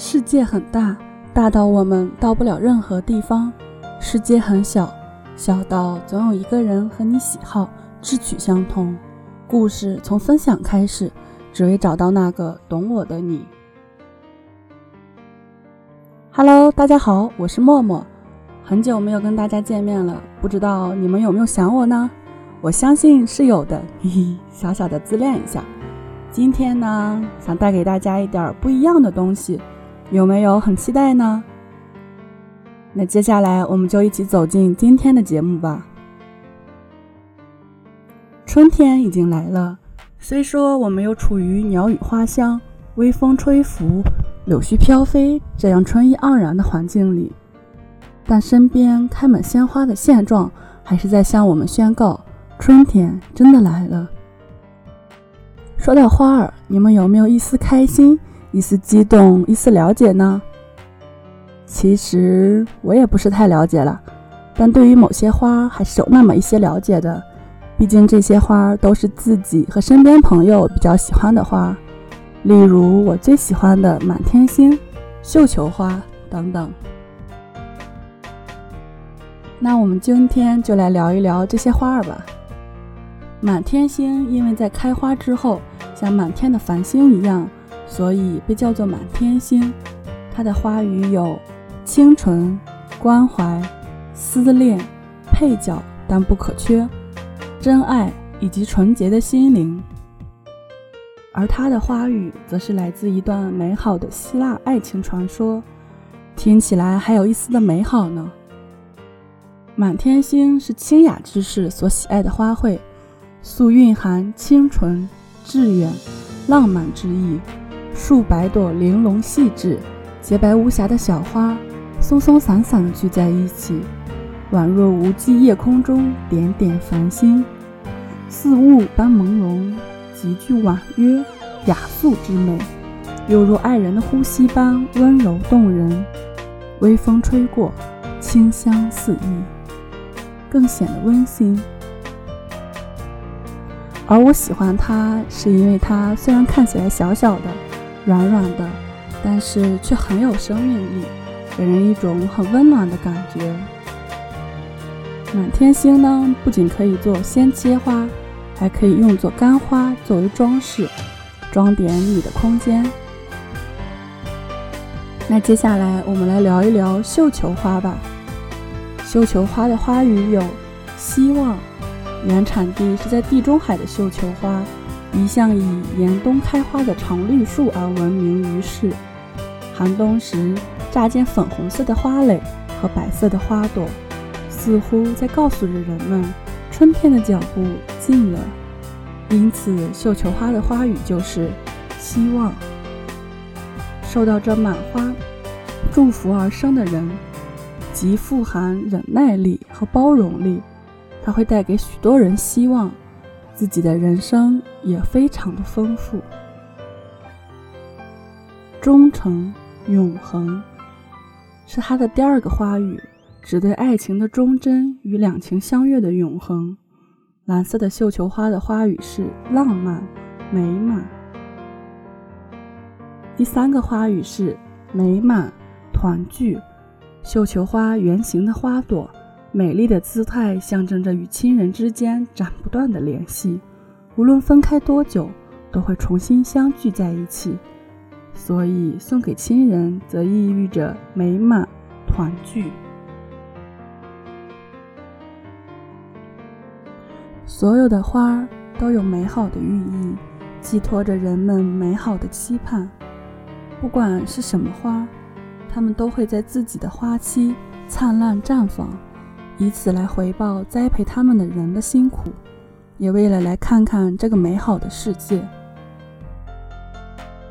世界很大，大到我们到不了任何地方；世界很小，小到总有一个人和你喜好、志趣相同。故事从分享开始，只为找到那个懂我的你。Hello，大家好，我是默默，很久没有跟大家见面了，不知道你们有没有想我呢？我相信是有的，嘿嘿，小小的自恋一下。今天呢，想带给大家一点不一样的东西，有没有很期待呢？那接下来我们就一起走进今天的节目吧。春天已经来了，虽说我们又处于鸟语花香、微风吹拂、柳絮飘飞这样春意盎然的环境里，但身边开满鲜花的现状，还是在向我们宣告：春天真的来了。说到花儿，你们有没有一丝开心、一丝激动、一丝了解呢？其实我也不是太了解了，但对于某些花还是有那么一些了解的。毕竟这些花都是自己和身边朋友比较喜欢的花，例如我最喜欢的满天星、绣球花等等。那我们今天就来聊一聊这些花儿吧。满天星因为在开花之后像满天的繁星一样，所以被叫做满天星。它的花语有清纯、关怀、思恋、配角但不可缺、真爱以及纯洁的心灵。而它的花语则是来自一段美好的希腊爱情传说，听起来还有一丝的美好呢。满天星是清雅之士所喜爱的花卉。素蕴含清纯、致远、浪漫之意。数百朵玲珑细致、洁白无瑕的小花，松松散散地聚在一起，宛若无际夜空中点点繁星，似雾般朦胧，极具婉约雅素之美，犹如爱人的呼吸般温柔动人。微风吹过，清香四溢，更显得温馨。而我喜欢它，是因为它虽然看起来小小的、软软的，但是却很有生命力，给人一种很温暖的感觉。满天星呢，不仅可以做鲜切花，还可以用作干花作为装饰，装点你的空间。那接下来我们来聊一聊绣球花吧。绣球花的花语有希望。原产地是在地中海的绣球花，一向以严冬开花的常绿树而闻名于世。寒冬时，乍见粉红色的花蕾和白色的花朵，似乎在告诉着人们，春天的脚步近了。因此，绣球花的花语就是希望。受到这满花祝福而生的人，极富含忍耐力和包容力。它会带给许多人希望，自己的人生也非常的丰富。忠诚、永恒，是它的第二个花语，指对爱情的忠贞与两情相悦的永恒。蓝色的绣球花的花语是浪漫、美满。第三个花语是美满、团聚。绣球花圆形的花朵。美丽的姿态象征着与亲人之间斩不断的联系，无论分开多久，都会重新相聚在一起。所以，送给亲人则寓意着美满团聚。所有的花都有美好的寓意，寄托着人们美好的期盼。不管是什么花，它们都会在自己的花期灿烂绽放。以此来回报栽培他们的人的辛苦，也为了来看看这个美好的世界。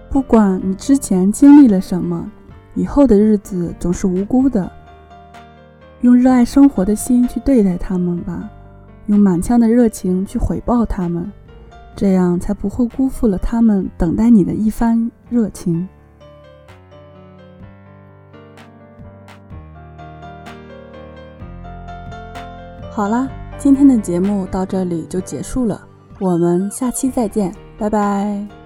不管你之前经历了什么，以后的日子总是无辜的。用热爱生活的心去对待他们吧，用满腔的热情去回报他们，这样才不会辜负了他们等待你的一番热情。好啦，今天的节目到这里就结束了，我们下期再见，拜拜。